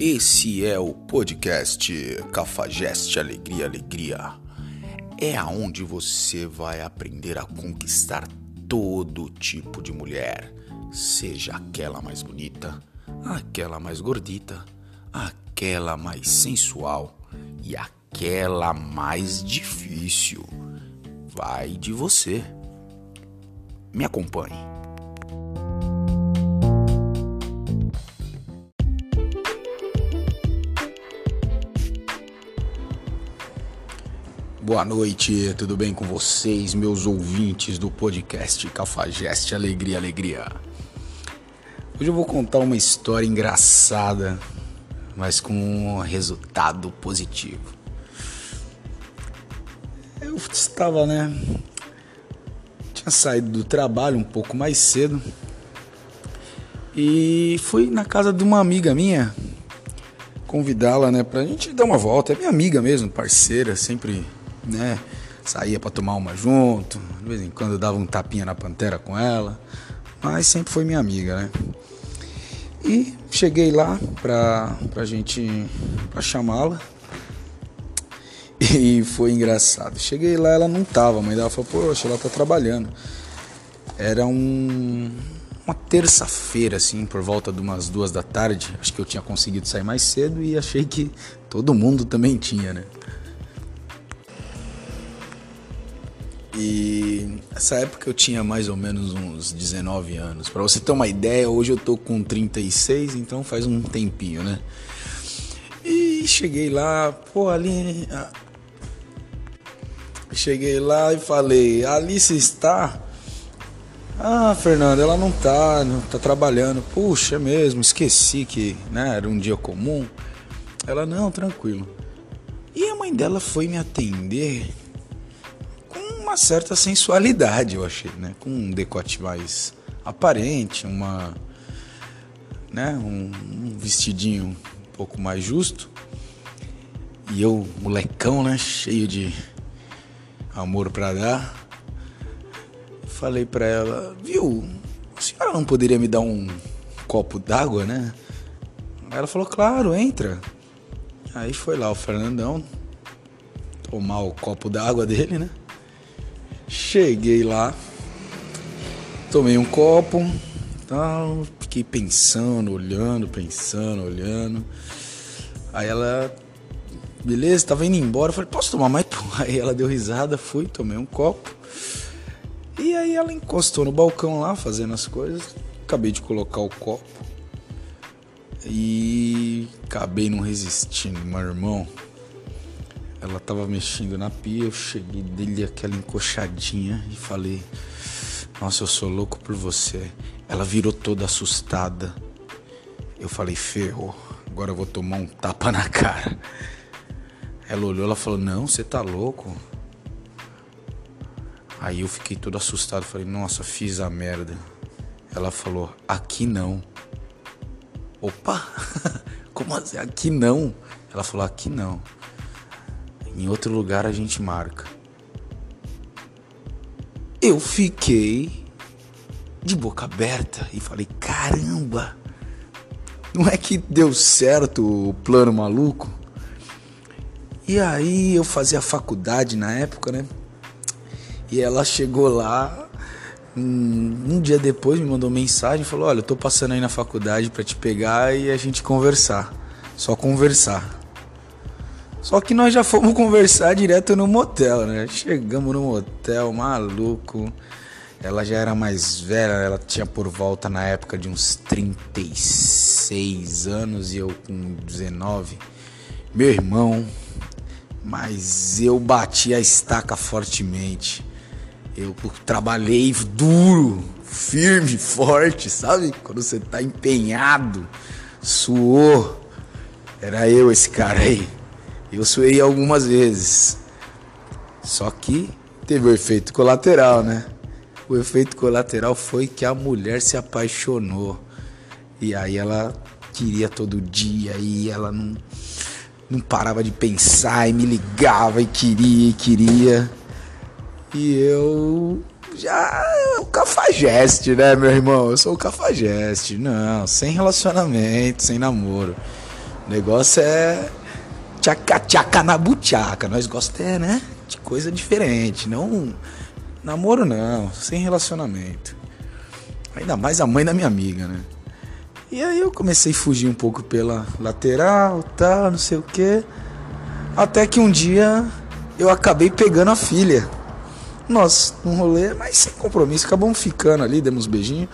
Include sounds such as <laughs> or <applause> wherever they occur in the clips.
Esse é o podcast Cafajeste Alegria Alegria. É aonde você vai aprender a conquistar todo tipo de mulher, seja aquela mais bonita, aquela mais gordita, aquela mais sensual e aquela mais difícil. Vai de você. Me acompanhe. Boa noite, tudo bem com vocês, meus ouvintes do podcast Cafajeste Alegria Alegria? Hoje eu vou contar uma história engraçada, mas com um resultado positivo. Eu estava, né? Tinha saído do trabalho um pouco mais cedo e fui na casa de uma amiga minha convidá-la, né, pra gente dar uma volta. É minha amiga mesmo, parceira, sempre né? Saía para tomar uma junto, de vez em quando dava um tapinha na pantera com ela, mas sempre foi minha amiga, né? E cheguei lá pra, pra gente pra chamá-la. E foi engraçado. Cheguei lá, ela não tava, a mãe dela falou, poxa, ela tá trabalhando. Era um, uma terça-feira, assim, por volta de umas duas da tarde. Acho que eu tinha conseguido sair mais cedo e achei que todo mundo também tinha, né? E essa época eu tinha mais ou menos uns 19 anos. Para você ter uma ideia, hoje eu tô com 36, então faz um tempinho, né? E cheguei lá, pô, ali. Cheguei lá e falei: Alice está? Ah, Fernanda, ela não tá, não tá trabalhando. Puxa, é mesmo, esqueci que né, era um dia comum. Ela, não, tranquilo. E a mãe dela foi me atender certa sensualidade, eu achei, né? Com um decote mais aparente, uma, né? Um, um vestidinho um pouco mais justo. E eu, molecão, né? Cheio de amor para dar. Falei para ela, viu? A senhora não poderia me dar um copo d'água, né? Ela falou, claro, entra. Aí foi lá o Fernandão tomar o copo d'água dele, né? Cheguei lá, tomei um copo, tal, fiquei pensando, olhando, pensando, olhando. Aí ela, beleza, tava indo embora, falei, posso tomar mais? <laughs> Aí ela deu risada, fui, tomei um copo. E aí ela encostou no balcão lá, fazendo as coisas. Acabei de colocar o copo. E acabei não resistindo, meu irmão. Ela tava mexendo na pia, eu cheguei dele aquela encoxadinha e falei: Nossa, eu sou louco por você. Ela virou toda assustada. Eu falei: Ferrou, agora eu vou tomar um tapa na cara. Ela olhou, ela falou: Não, você tá louco. Aí eu fiquei todo assustado, falei: Nossa, fiz a merda. Ela falou: Aqui não. Opa, <laughs> como assim? Aqui não. Ela falou: Aqui não. Em outro lugar a gente marca. Eu fiquei de boca aberta e falei: caramba, não é que deu certo o plano maluco? E aí eu fazia faculdade na época, né? E ela chegou lá, um, dia depois me mandou mensagem falou: Olha, eu tô passando aí na faculdade para te pegar e a gente conversar. Só conversar. Só que nós já fomos conversar direto no motel, né? Chegamos no motel, maluco. Ela já era mais velha, ela tinha por volta na época de uns 36 anos e eu com 19. Meu irmão, mas eu bati a estaca fortemente. Eu trabalhei duro, firme, forte, sabe? Quando você tá empenhado, suou. Era eu esse cara aí. Eu suei algumas vezes. Só que teve o efeito colateral, né? O efeito colateral foi que a mulher se apaixonou. E aí ela queria todo dia e ela não, não parava de pensar e me ligava e queria e queria. E eu já o cafajeste, né, meu irmão? Eu sou o cafajeste. Não, sem relacionamento, sem namoro. O negócio é tchaca tchaca na buchaca. Nós gostamos, é, né? De coisa diferente. Não. Namoro não, sem relacionamento. Ainda mais a mãe da minha amiga, né? E aí eu comecei a fugir um pouco pela lateral, tal, não sei o quê. Até que um dia eu acabei pegando a filha. Nós, num rolê, mas sem compromisso, acabamos ficando ali, demos beijinho.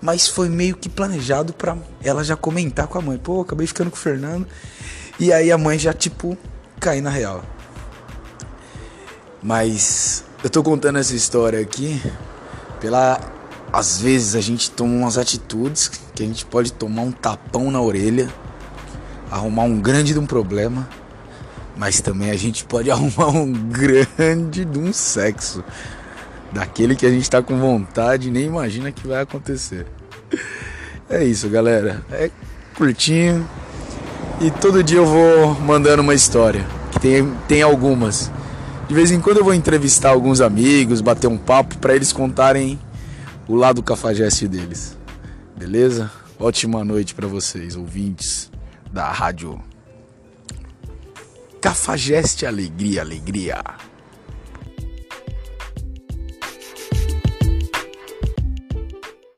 Mas foi meio que planejado pra ela já comentar com a mãe. Pô, acabei ficando com o Fernando. E aí a mãe já, tipo, cair na real. Mas eu tô contando essa história aqui pela. Às vezes a gente toma umas atitudes que a gente pode tomar um tapão na orelha, arrumar um grande de um problema, mas também a gente pode <laughs> arrumar um grande de um sexo. Daquele que a gente tá com vontade e nem imagina que vai acontecer. É isso, galera. É curtinho. E todo dia eu vou mandando uma história. Que tem, tem algumas. De vez em quando eu vou entrevistar alguns amigos, bater um papo para eles contarem o lado cafajeste deles. Beleza? Ótima noite para vocês, ouvintes da rádio Cafajeste Alegria, Alegria.